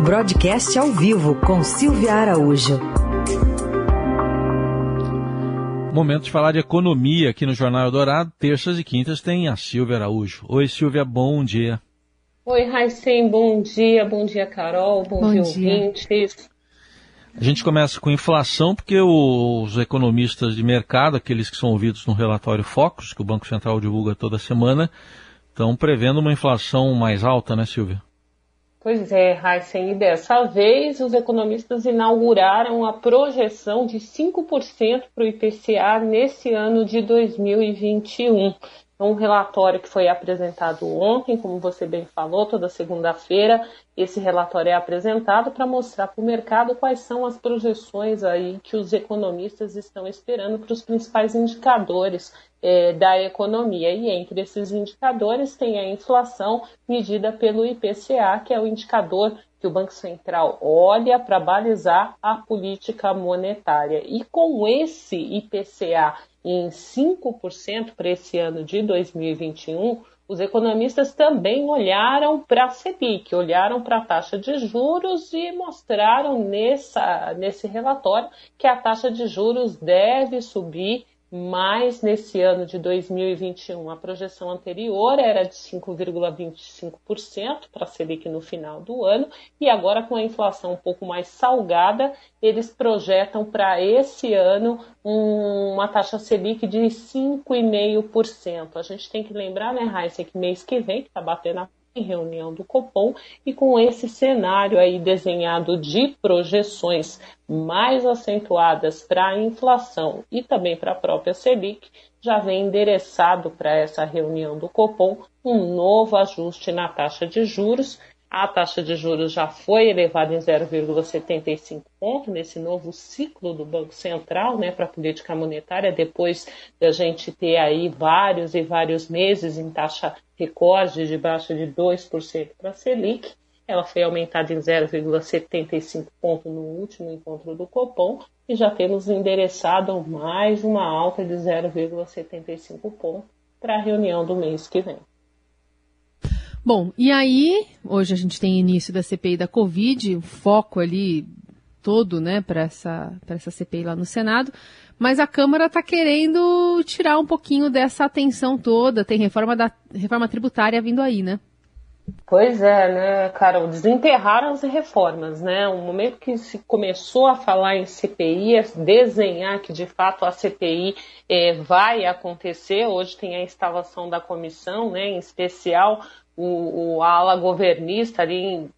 Broadcast ao vivo com Silvia Araújo. Momento de falar de economia aqui no Jornal Dourado. Terças e quintas tem a Silvia Araújo. Oi, Silvia, bom dia. Oi, Raicem, bom dia. Bom dia, Carol. Bom, bom dia, dia, ouvintes. A gente começa com inflação, porque os economistas de mercado, aqueles que são ouvidos no relatório Focus, que o Banco Central divulga toda semana, estão prevendo uma inflação mais alta, né, Silvia? Pois é, Heisen, e dessa vez os economistas inauguraram a projeção de 5% para o IPCA nesse ano de 2021. É um relatório que foi apresentado ontem, como você bem falou, toda segunda-feira. Esse relatório é apresentado para mostrar para o mercado quais são as projeções aí que os economistas estão esperando para os principais indicadores é, da economia. E entre esses indicadores tem a inflação medida pelo IPCA, que é o indicador que o Banco Central olha para balizar a política monetária. E com esse IPCA em 5% para esse ano de 2021, os economistas também olharam para a Selic, olharam para a taxa de juros e mostraram nessa, nesse relatório que a taxa de juros deve subir mais nesse ano de 2021. A projeção anterior era de 5,25% para a Selic no final do ano, e agora, com a inflação um pouco mais salgada, eles projetam para esse ano uma taxa Selic de 5,5%. A gente tem que lembrar, né, Raíssa, que mês que vem, que está batendo a em reunião do Copom e com esse cenário aí desenhado de projeções mais acentuadas para a inflação e também para a própria Selic, já vem endereçado para essa reunião do Copom um novo ajuste na taxa de juros a taxa de juros já foi elevada em 0,75 ponto nesse novo ciclo do Banco Central, né, para a política monetária, depois da gente ter aí vários e vários meses em taxa recorde de baixa de 2% para a Selic. Ela foi aumentada em 0,75 ponto no último encontro do Copom e já temos endereçado mais uma alta de 0,75 ponto para a reunião do mês que vem. Bom, e aí, hoje a gente tem início da CPI da Covid, o foco ali todo, né, para essa, essa CPI lá no Senado, mas a Câmara está querendo tirar um pouquinho dessa atenção toda, tem reforma da reforma tributária vindo aí, né? Pois é, né, Carol? Desenterraram as reformas, né? O momento que se começou a falar em CPI, é desenhar que de fato a CPI é, vai acontecer. Hoje tem a instalação da comissão, né, em especial o, o, ala governista ali,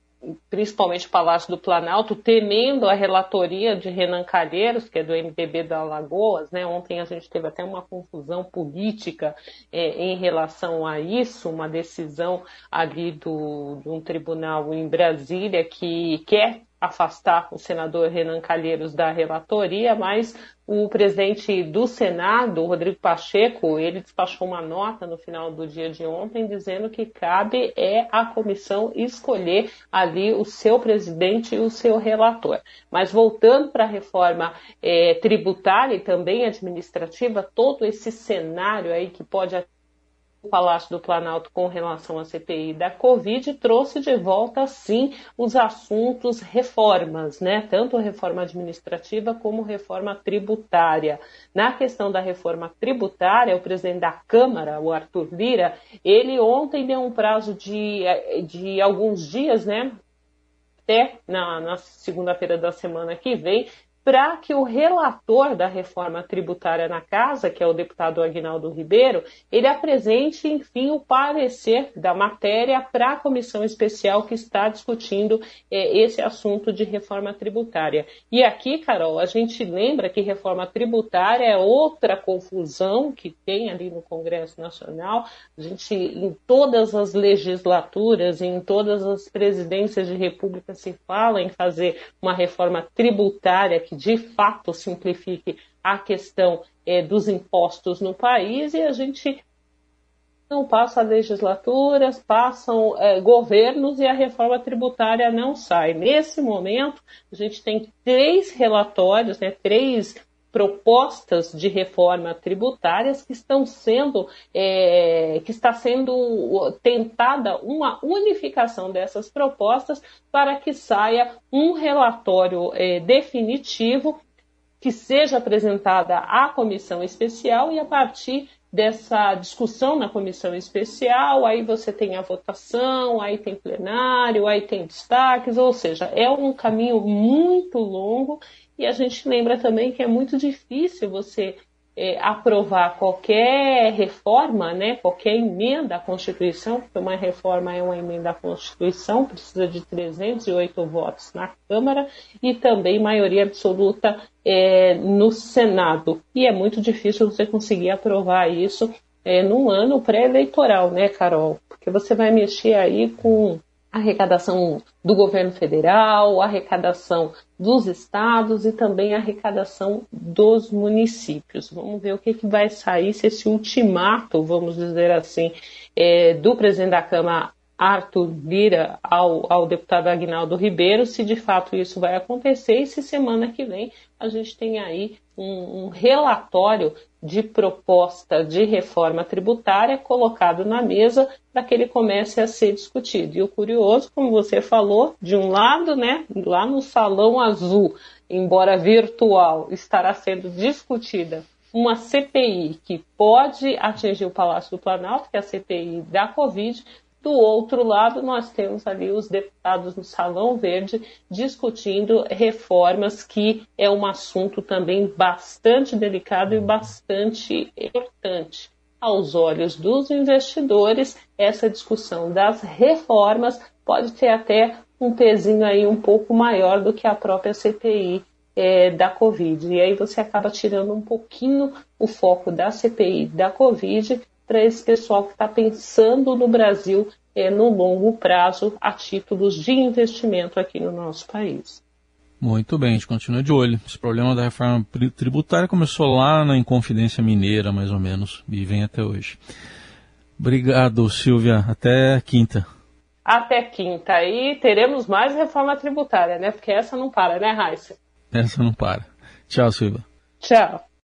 principalmente o Palácio do Planalto, temendo a relatoria de Renan Calheiros, que é do MDB da Alagoas. Né? Ontem a gente teve até uma confusão política é, em relação a isso, uma decisão ali do, de um tribunal em Brasília que quer afastar o senador Renan Calheiros da relatoria, mas o presidente do Senado, Rodrigo Pacheco, ele despachou uma nota no final do dia de ontem dizendo que cabe é a comissão escolher ali o seu presidente e o seu relator. Mas voltando para a reforma é, tributária e também administrativa, todo esse cenário aí que pode Palácio do Planalto com relação à CPI da Covid trouxe de volta, sim, os assuntos reformas, né? Tanto reforma administrativa como reforma tributária. Na questão da reforma tributária, o presidente da Câmara, o Arthur Lira, ele ontem deu um prazo de, de alguns dias, né? Até na, na segunda-feira da semana que vem, para que o relator da reforma tributária na casa, que é o deputado Aguinaldo Ribeiro, ele apresente, enfim, o parecer da matéria para a comissão especial que está discutindo é, esse assunto de reforma tributária. E aqui, Carol, a gente lembra que reforma tributária é outra confusão que tem ali no Congresso Nacional. A gente, em todas as legislaturas, em todas as presidências de república, se fala em fazer uma reforma tributária que de fato simplifique a questão é, dos impostos no país e a gente não passa legislaturas, passam é, governos e a reforma tributária não sai. Nesse momento, a gente tem três relatórios, né, três propostas de reforma tributárias que estão sendo é, que está sendo tentada uma unificação dessas propostas para que saia um relatório é, definitivo que seja apresentada à comissão especial e a partir dessa discussão na comissão especial, aí você tem a votação, aí tem plenário, aí tem destaques, ou seja, é um caminho muito longo e a gente lembra também que é muito difícil você é, aprovar qualquer reforma, né, qualquer emenda à Constituição, porque uma reforma é uma emenda à Constituição, precisa de 308 votos na Câmara e também maioria absoluta é, no Senado. E é muito difícil você conseguir aprovar isso é, num ano pré-eleitoral, né, Carol? Porque você vai mexer aí com arrecadação do governo federal, arrecadação dos estados e também arrecadação dos municípios. Vamos ver o que, que vai sair se esse ultimato, vamos dizer assim, é, do presidente da Câmara Arthur Lira ao, ao deputado Agnaldo Ribeiro, se de fato isso vai acontecer e se semana que vem a gente tem aí um, um relatório de proposta de reforma tributária colocado na mesa para que ele comece a ser discutido. E o curioso, como você falou, de um lado, né, lá no Salão Azul, embora virtual, estará sendo discutida uma CPI que pode atingir o Palácio do Planalto, que é a CPI da Covid, do outro lado, nós temos ali os deputados no Salão Verde discutindo reformas, que é um assunto também bastante delicado e bastante importante. Aos olhos dos investidores, essa discussão das reformas pode ter até um pezinho aí um pouco maior do que a própria CPI é, da Covid. E aí você acaba tirando um pouquinho o foco da CPI da Covid para esse pessoal que está pensando no Brasil é, no longo prazo a títulos de investimento aqui no nosso país. Muito bem, a gente continua de olho. Esse problema da reforma tributária começou lá na Inconfidência Mineira, mais ou menos, e vem até hoje. Obrigado, Silvia. Até quinta. Até quinta. E teremos mais reforma tributária, né? Porque essa não para, né, Raíssa? Essa não para. Tchau, Silvia. Tchau.